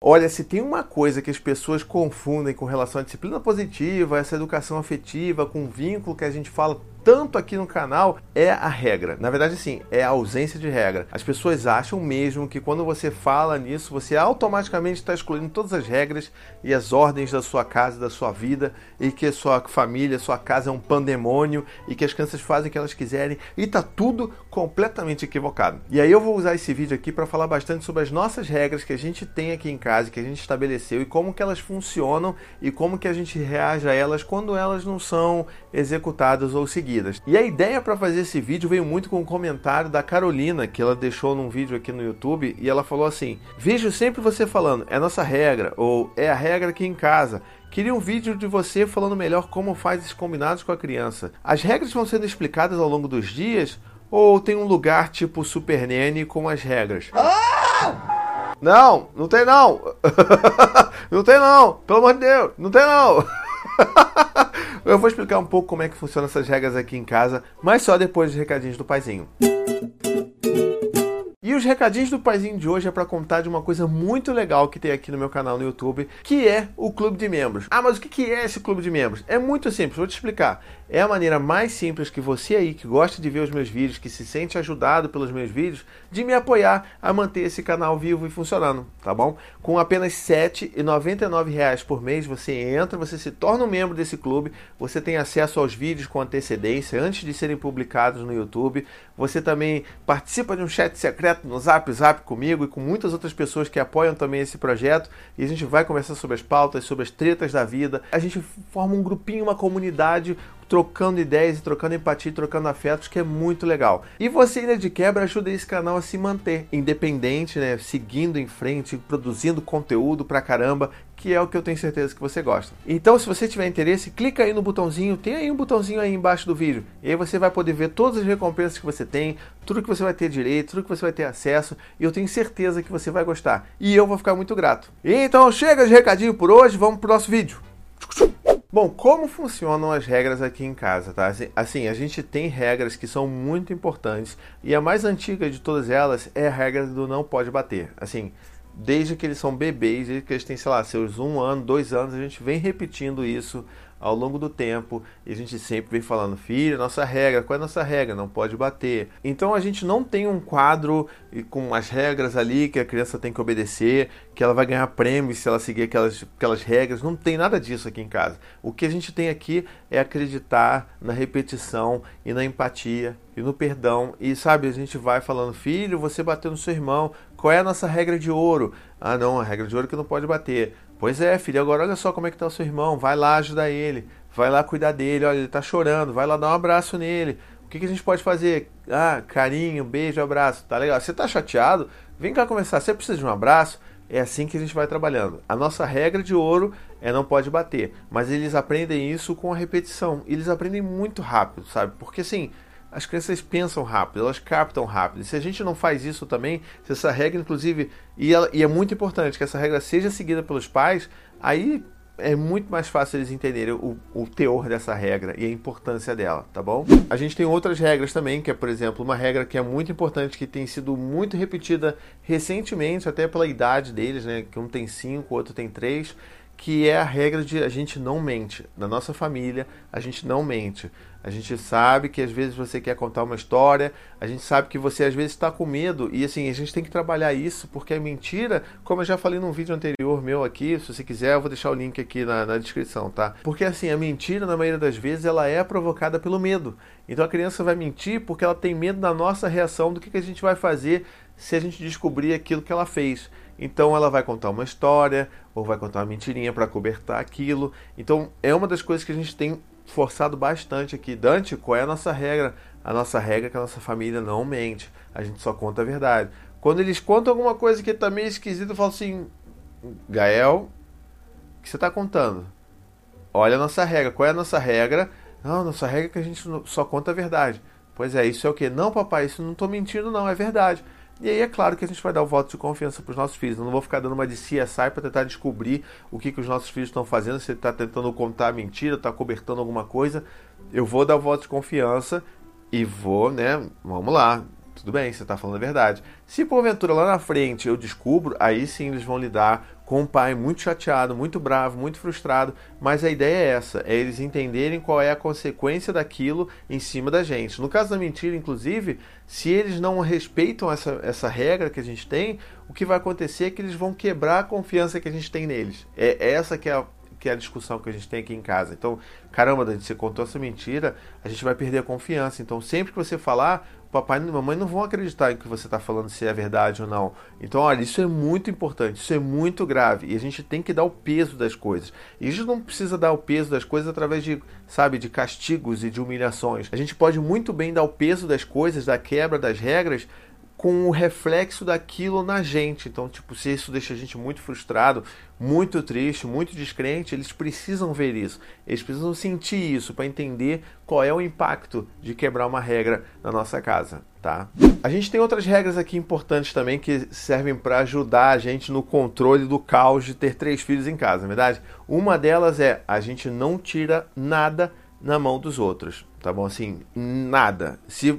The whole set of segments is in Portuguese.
Olha, se tem uma coisa que as pessoas confundem com relação à disciplina positiva, essa educação afetiva, com o vínculo que a gente fala tanto aqui no canal é a regra. Na verdade, sim, é a ausência de regra. As pessoas acham mesmo que quando você fala nisso, você automaticamente está excluindo todas as regras e as ordens da sua casa, da sua vida, e que sua família, sua casa é um pandemônio e que as crianças fazem o que elas quiserem e tá tudo completamente equivocado. E aí eu vou usar esse vídeo aqui para falar bastante sobre as nossas regras que a gente tem aqui em casa, que a gente estabeleceu e como que elas funcionam e como que a gente reage a elas quando elas não são executadas ou seguidas seguidas. E a ideia para fazer esse vídeo veio muito com um comentário da Carolina, que ela deixou num vídeo aqui no YouTube, e ela falou assim: Vejo sempre você falando, é nossa regra, ou é a regra aqui em casa. Queria um vídeo de você falando melhor como faz esses combinados com a criança. As regras vão sendo explicadas ao longo dos dias, ou tem um lugar tipo Super Nene com as regras? Ah! Não, não tem não. não tem não. Pelo amor de Deus, não tem não. Eu vou explicar um pouco como é que funcionam essas regras aqui em casa, mas só depois dos recadinhos do paizinho. E os recadinhos do paizinho de hoje é para contar de uma coisa muito legal que tem aqui no meu canal no YouTube, que é o clube de membros. Ah, mas o que é esse clube de membros? É muito simples, vou te explicar. É a maneira mais simples que você aí que gosta de ver os meus vídeos, que se sente ajudado pelos meus vídeos, de me apoiar a manter esse canal vivo e funcionando, tá bom? Com apenas R$ 7,99 por mês você entra, você se torna um membro desse clube, você tem acesso aos vídeos com antecedência antes de serem publicados no YouTube, você também participa de um chat secreto no Zap Zap comigo e com muitas outras pessoas que apoiam também esse projeto e a gente vai conversar sobre as pautas, sobre as tretas da vida. A gente forma um grupinho, uma comunidade trocando ideias, trocando empatia, trocando afetos, que é muito legal. E você ainda de quebra ajuda esse canal a se manter independente, né, seguindo em frente, produzindo conteúdo pra caramba, que é o que eu tenho certeza que você gosta. Então, se você tiver interesse, clica aí no botãozinho, tem aí um botãozinho aí embaixo do vídeo. E aí você vai poder ver todas as recompensas que você tem, tudo que você vai ter direito, tudo que você vai ter acesso, e eu tenho certeza que você vai gostar. E eu vou ficar muito grato. Então, chega de recadinho por hoje, vamos pro nosso vídeo. Bom, como funcionam as regras aqui em casa, tá? Assim, assim, a gente tem regras que são muito importantes e a mais antiga de todas elas é a regra do não pode bater. Assim, desde que eles são bebês, desde que eles têm, sei lá, seus um ano, dois anos, a gente vem repetindo isso ao longo do tempo a gente sempre vem falando, filho, nossa regra, qual é a nossa regra? Não pode bater. Então a gente não tem um quadro com as regras ali que a criança tem que obedecer, que ela vai ganhar prêmios se ela seguir aquelas, aquelas regras. Não tem nada disso aqui em casa. O que a gente tem aqui é acreditar na repetição e na empatia e no perdão. E sabe, a gente vai falando, filho, você bateu no seu irmão, qual é a nossa regra de ouro? Ah, não, a regra de ouro é que não pode bater. Pois é, filho, agora olha só como é que tá o seu irmão, vai lá ajudar ele, vai lá cuidar dele, olha, ele tá chorando, vai lá dar um abraço nele. O que, que a gente pode fazer? Ah, carinho, beijo, abraço, tá legal. Você tá chateado? Vem cá conversar, você precisa de um abraço? É assim que a gente vai trabalhando. A nossa regra de ouro é não pode bater, mas eles aprendem isso com a repetição. Eles aprendem muito rápido, sabe? Porque assim, as crianças pensam rápido, elas captam rápido. E se a gente não faz isso também, se essa regra, inclusive, e, ela, e é muito importante que essa regra seja seguida pelos pais, aí é muito mais fácil eles entenderem o, o, teor dessa regra e a importância dela, tá bom? A gente tem outras regras também, que é, por exemplo, uma regra que é muito importante, que tem sido muito repetida recentemente, até pela idade deles, né? Que um tem cinco, o outro tem três, que é a regra de a gente não mente. Na nossa família, a gente não mente. A gente sabe que às vezes você quer contar uma história, a gente sabe que você às vezes está com medo e assim, a gente tem que trabalhar isso porque a mentira, como eu já falei num vídeo anterior meu aqui, se você quiser eu vou deixar o link aqui na, na descrição, tá? Porque assim, a mentira na maioria das vezes ela é provocada pelo medo. Então a criança vai mentir porque ela tem medo da nossa reação, do que, que a gente vai fazer se a gente descobrir aquilo que ela fez. Então ela vai contar uma história ou vai contar uma mentirinha para cobertar aquilo. Então é uma das coisas que a gente tem forçado bastante aqui. Dante, qual é a nossa regra? A nossa regra é que a nossa família não mente. A gente só conta a verdade. Quando eles contam alguma coisa que tá meio esquisita, eu falo assim: Gael, o que você está contando? Olha a nossa regra. Qual é a nossa regra? Não, nossa regra é que a gente só conta a verdade. Pois é, isso é o que? Não, papai, isso não estou mentindo, não, é verdade. E aí é claro que a gente vai dar o voto de confiança para os nossos filhos. Eu não vou ficar dando uma de CSI para tentar descobrir o que, que os nossos filhos estão fazendo, se está tentando contar mentira, está cobertando alguma coisa. Eu vou dar o voto de confiança e vou, né? Vamos lá. Tudo bem, você está falando a verdade. Se porventura lá na frente eu descubro, aí sim eles vão lidar com o pai muito chateado, muito bravo, muito frustrado, mas a ideia é essa, é eles entenderem qual é a consequência daquilo em cima da gente. No caso da mentira, inclusive, se eles não respeitam essa, essa regra que a gente tem, o que vai acontecer é que eles vão quebrar a confiança que a gente tem neles. É essa que é a que é a discussão que a gente tem aqui em casa. Então, caramba, Dani, você contou essa mentira, a gente vai perder a confiança. Então, sempre que você falar, papai e mamãe não vão acreditar em que você está falando se é verdade ou não. Então, olha, isso é muito importante, isso é muito grave e a gente tem que dar o peso das coisas. E a gente não precisa dar o peso das coisas através de, sabe, de castigos e de humilhações. A gente pode muito bem dar o peso das coisas, da quebra das regras, com o reflexo daquilo na gente. Então, tipo, se isso deixa a gente muito frustrado, muito triste, muito descrente, eles precisam ver isso. Eles precisam sentir isso para entender qual é o impacto de quebrar uma regra na nossa casa, tá? A gente tem outras regras aqui importantes também que servem para ajudar a gente no controle do caos de ter três filhos em casa, na verdade? Uma delas é a gente não tira nada na mão dos outros, tá bom? Assim, nada. Se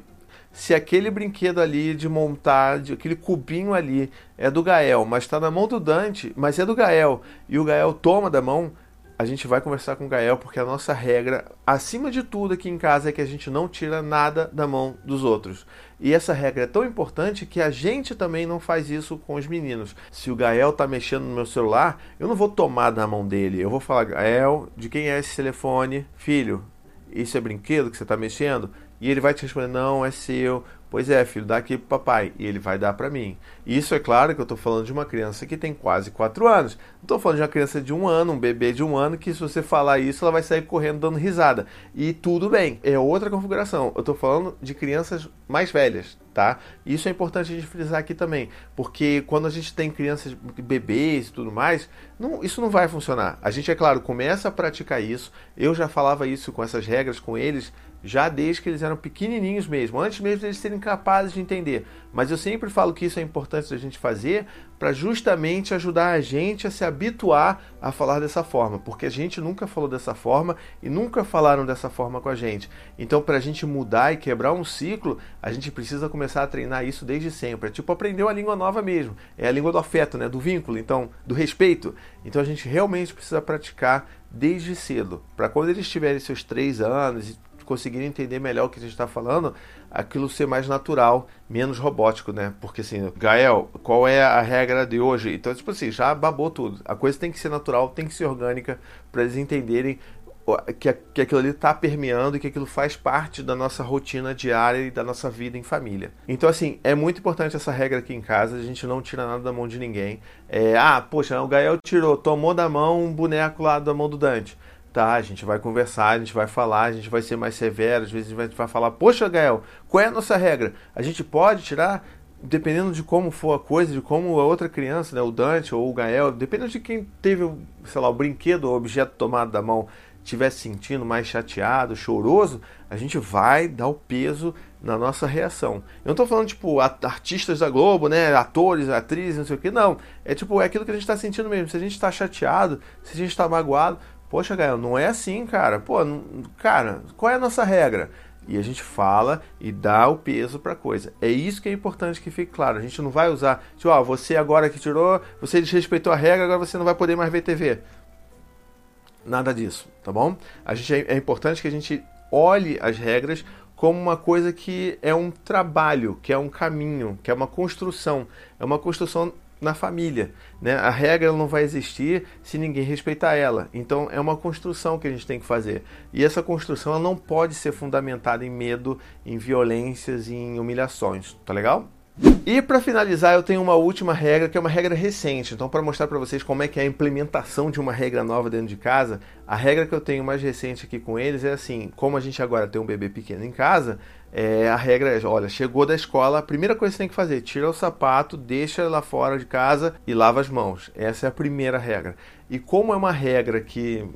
se aquele brinquedo ali de montar, de, aquele cubinho ali é do Gael, mas está na mão do Dante, mas é do Gael, e o Gael toma da mão, a gente vai conversar com o Gael, porque a nossa regra, acima de tudo aqui em casa, é que a gente não tira nada da mão dos outros. E essa regra é tão importante que a gente também não faz isso com os meninos. Se o Gael tá mexendo no meu celular, eu não vou tomar da mão dele. Eu vou falar, Gael, de quem é esse telefone? Filho, isso é brinquedo que você está mexendo? E ele vai te responder: não, é seu. Pois é, filho, dá aqui pro papai. E ele vai dar para mim. Isso é claro que eu estou falando de uma criança que tem quase 4 anos. Não estou falando de uma criança de um ano, um bebê de um ano, que se você falar isso, ela vai sair correndo dando risada. E tudo bem, é outra configuração. Eu estou falando de crianças mais velhas, tá? Isso é importante a gente frisar aqui também. Porque quando a gente tem crianças, bebês e tudo mais, não, isso não vai funcionar. A gente, é claro, começa a praticar isso. Eu já falava isso com essas regras com eles já desde que eles eram pequenininhos mesmo, antes mesmo de eles serem capazes de entender. Mas eu sempre falo que isso é importante da gente fazer para justamente ajudar a gente a se habituar a falar dessa forma, porque a gente nunca falou dessa forma e nunca falaram dessa forma com a gente. Então, para a gente mudar e quebrar um ciclo, a gente precisa começar a treinar isso desde sempre. É tipo aprender uma língua nova mesmo. É a língua do afeto, né? do vínculo, então, do respeito. Então, a gente realmente precisa praticar desde cedo, para quando eles tiverem seus três anos conseguirem entender melhor o que a gente está falando, aquilo ser mais natural, menos robótico, né? Porque assim, Gael, qual é a regra de hoje? Então, tipo assim, já babou tudo. A coisa tem que ser natural, tem que ser orgânica, para eles entenderem que, que aquilo ali está permeando e que aquilo faz parte da nossa rotina diária e da nossa vida em família. Então, assim, é muito importante essa regra aqui em casa, a gente não tira nada da mão de ninguém. É, ah, poxa, o Gael tirou, tomou da mão um boneco lá da mão do Dante a gente vai conversar, a gente vai falar, a gente vai ser mais severo, às vezes a gente vai falar, poxa, Gael, qual é a nossa regra? A gente pode tirar, dependendo de como for a coisa, de como a outra criança, né, o Dante ou o Gael, dependendo de quem teve, sei lá, o brinquedo ou objeto tomado da mão, estiver sentindo mais chateado, choroso, a gente vai dar o peso na nossa reação. Eu não estou falando, tipo, artistas da Globo, né? Atores, atrizes, não sei o que, não. É tipo, é aquilo que a gente está sentindo mesmo. Se a gente está chateado, se a gente está magoado, Poxa, Gael, não é assim, cara. Pô, não, cara, qual é a nossa regra? E a gente fala e dá o peso para a coisa. É isso que é importante que fique claro. A gente não vai usar, tipo, ó, você agora que tirou, você desrespeitou a regra, agora você não vai poder mais ver TV. Nada disso, tá bom? A gente, é, é importante que a gente olhe as regras como uma coisa que é um trabalho, que é um caminho, que é uma construção. É uma construção na família. Né? A regra não vai existir se ninguém respeitar ela. Então é uma construção que a gente tem que fazer. E essa construção ela não pode ser fundamentada em medo, em violências e em humilhações. Tá legal? E para finalizar, eu tenho uma última regra que é uma regra recente. Então, para mostrar para vocês como é que é a implementação de uma regra nova dentro de casa, a regra que eu tenho mais recente aqui com eles é assim: como a gente agora tem um bebê pequeno em casa, é, a regra é: olha, chegou da escola, a primeira coisa que você tem que fazer, tira o sapato, deixa lá fora de casa e lava as mãos. Essa é a primeira regra. E como é uma regra que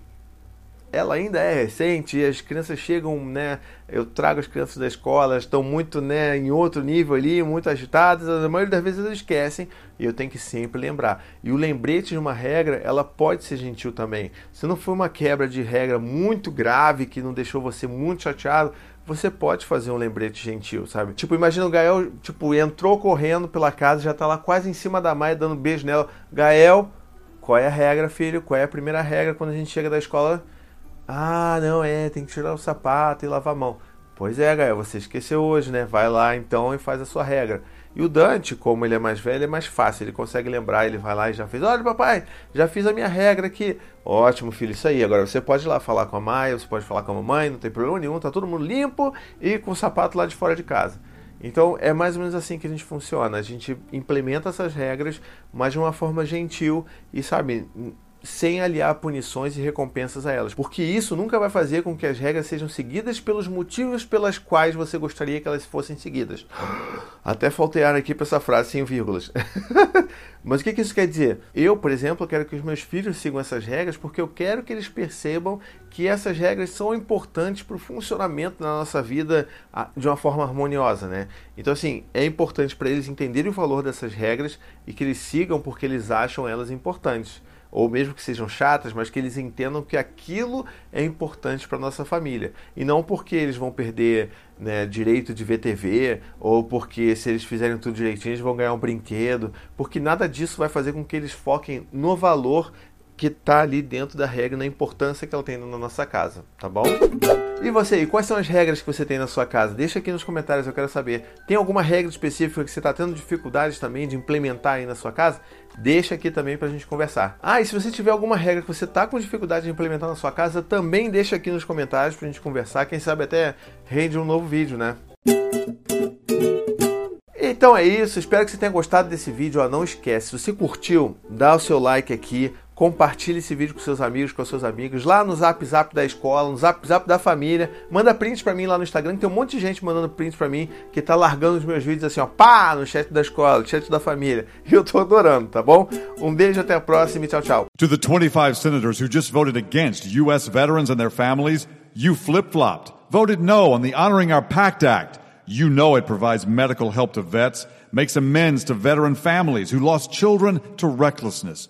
ela ainda é recente e as crianças chegam, né? Eu trago as crianças da escola, estão muito, né, em outro nível ali, muito agitadas, a maioria das vezes elas esquecem e eu tenho que sempre lembrar. E o lembrete de uma regra, ela pode ser gentil também. Se não for uma quebra de regra muito grave que não deixou você muito chateado, você pode fazer um lembrete gentil, sabe? Tipo, imagina o Gael, tipo, entrou correndo pela casa, já tá lá quase em cima da Maia dando beijo nela. Gael, Qual é a regra, filho? Qual é a primeira regra quando a gente chega da escola? Ah, não, é, tem que tirar o sapato e lavar a mão. Pois é, Gael, você esqueceu hoje, né? Vai lá então e faz a sua regra. E o Dante, como ele é mais velho, é mais fácil, ele consegue lembrar, ele vai lá e já fez. Olha, papai, já fiz a minha regra aqui. Ótimo, filho, isso aí. Agora você pode ir lá falar com a Maia, você pode falar com a mamãe, não tem problema nenhum, tá todo mundo limpo e com o sapato lá de fora de casa. Então é mais ou menos assim que a gente funciona. A gente implementa essas regras, mas de uma forma gentil e, sabe, sem aliar punições e recompensas a elas, porque isso nunca vai fazer com que as regras sejam seguidas pelos motivos pelas quais você gostaria que elas fossem seguidas. Até faltear aqui para essa frase sem vírgulas. Mas o que, que isso quer dizer? Eu, por exemplo, quero que os meus filhos sigam essas regras porque eu quero que eles percebam que essas regras são importantes para o funcionamento da nossa vida ah, de uma forma harmoniosa, né? Então, assim, é importante para eles entenderem o valor dessas regras e que eles sigam porque eles acham elas importantes ou mesmo que sejam chatas, mas que eles entendam que aquilo é importante para nossa família. E não porque eles vão perder né, direito de ver TV, ou porque se eles fizerem tudo direitinho eles vão ganhar um brinquedo, porque nada disso vai fazer com que eles foquem no valor que está ali dentro da regra, na importância que ela tem na nossa casa, tá bom? E você, e quais são as regras que você tem na sua casa? Deixa aqui nos comentários, eu quero saber. Tem alguma regra específica que você está tendo dificuldades também de implementar aí na sua casa? Deixa aqui também para a gente conversar. Ah, e se você tiver alguma regra que você está com dificuldade de implementar na sua casa, também deixa aqui nos comentários para a gente conversar. Quem sabe até rende um novo vídeo, né? Então é isso, espero que você tenha gostado desse vídeo. Ó, não esquece, se você curtiu, dá o seu like aqui, compartilhe esse vídeo com seus amigos, com seus amigos, lá no Zap Zap da escola, no Zap Zap da família. Manda prints para mim lá no Instagram, tem um monte de gente mandando prints para mim, que tá largando os meus vídeos assim, ó, pá, no chat da escola, chat da família. E eu tô adorando, tá bom? Um beijo, até a próxima e tchau, tchau. To the 25 senators who just voted against U.S. veterans and their families, you flip-flopped, voted no on the Honoring Our Pact Act. You know it provides medical help to vets, makes amends to veteran families who lost children to recklessness.